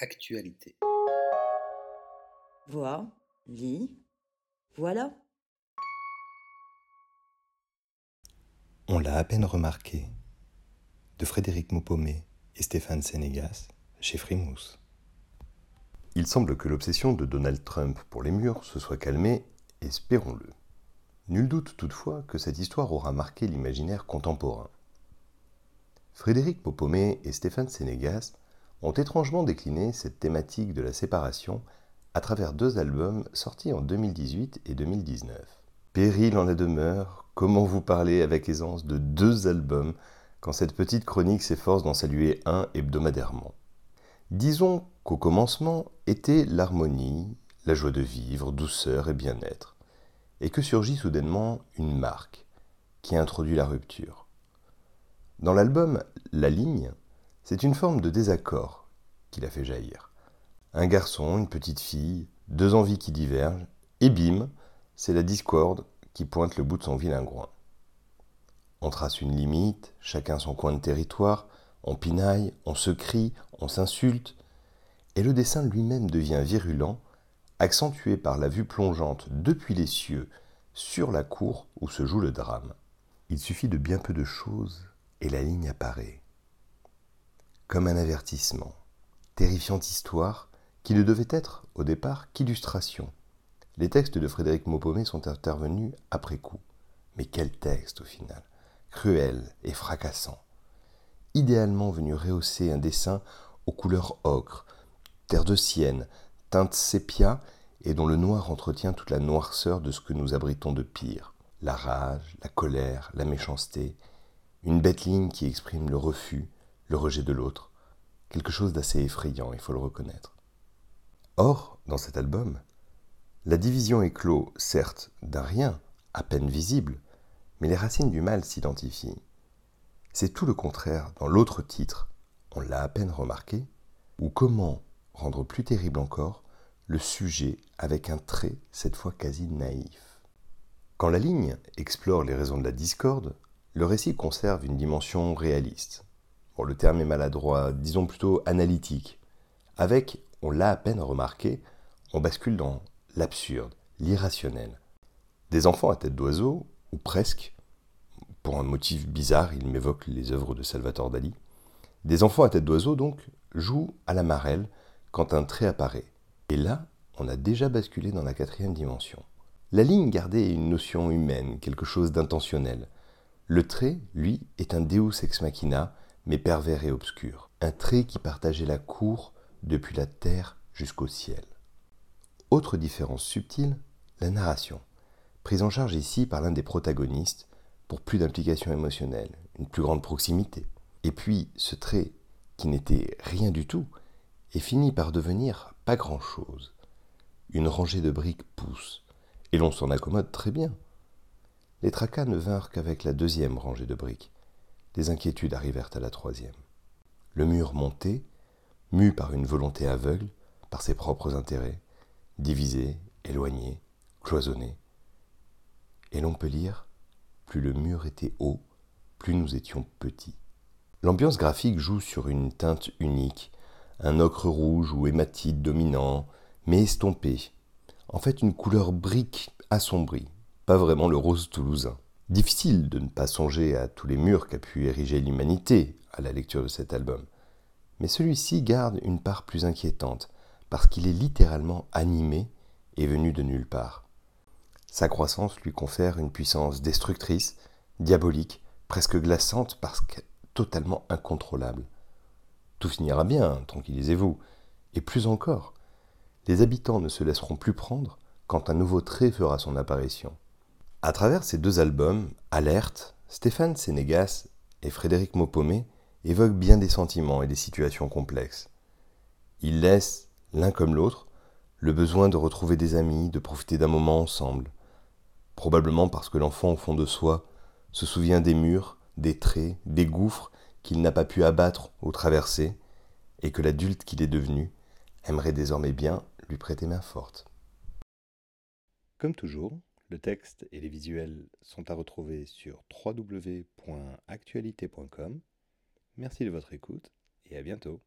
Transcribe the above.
Actualité. Vois, lis, voilà. On l'a à peine remarqué. De Frédéric Maupomé et Stéphane Sénégas chez Frimousse. Il semble que l'obsession de Donald Trump pour les murs se soit calmée, espérons-le. Nul doute toutefois que cette histoire aura marqué l'imaginaire contemporain. Frédéric Popomé et Stéphane Sénégas ont étrangement décliné cette thématique de la séparation à travers deux albums sortis en 2018 et 2019. Péril en la demeure, comment vous parler avec aisance de deux albums quand cette petite chronique s'efforce d'en saluer un hebdomadairement Disons qu'au commencement était l'harmonie, la joie de vivre, douceur et bien-être et que surgit soudainement une marque qui introduit la rupture. Dans l'album La ligne, c'est une forme de désaccord qui l'a fait jaillir. Un garçon, une petite fille, deux envies qui divergent, et bim, c'est la discorde qui pointe le bout de son vilain groin. On trace une limite, chacun son coin de territoire, on pinaille, on se crie, on s'insulte, et le dessin lui-même devient virulent accentué par la vue plongeante depuis les cieux sur la cour où se joue le drame. Il suffit de bien peu de choses et la ligne apparaît. Comme un avertissement, terrifiante histoire qui ne devait être, au départ, qu'illustration. Les textes de Frédéric Maupomé sont intervenus après coup. Mais quel texte au final Cruel et fracassant. Idéalement venu rehausser un dessin aux couleurs ocre, terre de sienne, teinte sépia et dont le noir entretient toute la noirceur de ce que nous abritons de pire. La rage, la colère, la méchanceté, une bête ligne qui exprime le refus, le rejet de l'autre, quelque chose d'assez effrayant, il faut le reconnaître. Or, dans cet album, la division éclot, certes, d'un rien, à peine visible, mais les racines du mal s'identifient. C'est tout le contraire dans l'autre titre, on l'a à peine remarqué, ou comment rendre plus terrible encore le sujet avec un trait cette fois quasi naïf. Quand la ligne explore les raisons de la discorde, le récit conserve une dimension réaliste. Bon, le terme est maladroit, disons plutôt analytique. Avec, on l'a à peine remarqué, on bascule dans l'absurde, l'irrationnel. Des enfants à tête d'oiseau, ou presque, pour un motif bizarre, il m'évoque les œuvres de Salvatore Dali. Des enfants à tête d'oiseau, donc, jouent à la marelle quand un trait apparaît. Et là, on a déjà basculé dans la quatrième dimension. La ligne gardait une notion humaine, quelque chose d'intentionnel. Le trait, lui, est un deus ex machina, mais pervers et obscur. Un trait qui partageait la cour depuis la terre jusqu'au ciel. Autre différence subtile, la narration, prise en charge ici par l'un des protagonistes pour plus d'implication émotionnelle, une plus grande proximité. Et puis ce trait, qui n'était rien du tout, est fini par devenir pas grand-chose. Une rangée de briques pousse, et l'on s'en accommode très bien. Les tracas ne vinrent qu'avec la deuxième rangée de briques. Les inquiétudes arrivèrent à la troisième. Le mur montait, mu par une volonté aveugle, par ses propres intérêts, divisé, éloigné, cloisonné. Et l'on peut lire, plus le mur était haut, plus nous étions petits. L'ambiance graphique joue sur une teinte unique, un ocre rouge ou hématite dominant, mais estompé. En fait, une couleur brique assombrie, pas vraiment le rose toulousain. Difficile de ne pas songer à tous les murs qu'a pu ériger l'humanité à la lecture de cet album. Mais celui-ci garde une part plus inquiétante, parce qu'il est littéralement animé et venu de nulle part. Sa croissance lui confère une puissance destructrice, diabolique, presque glaçante parce que totalement incontrôlable. Tout finira bien, tranquillisez-vous. Et plus encore, les habitants ne se laisseront plus prendre quand un nouveau trait fera son apparition. À travers ces deux albums, Alerte, Stéphane Sénégas et Frédéric Maupomé évoquent bien des sentiments et des situations complexes. Ils laissent, l'un comme l'autre, le besoin de retrouver des amis, de profiter d'un moment ensemble. Probablement parce que l'enfant au fond de soi se souvient des murs, des traits, des gouffres qu'il n'a pas pu abattre ou traverser, et que l'adulte qu'il est devenu aimerait désormais bien lui prêter main forte. Comme toujours, le texte et les visuels sont à retrouver sur www.actualité.com. Merci de votre écoute et à bientôt.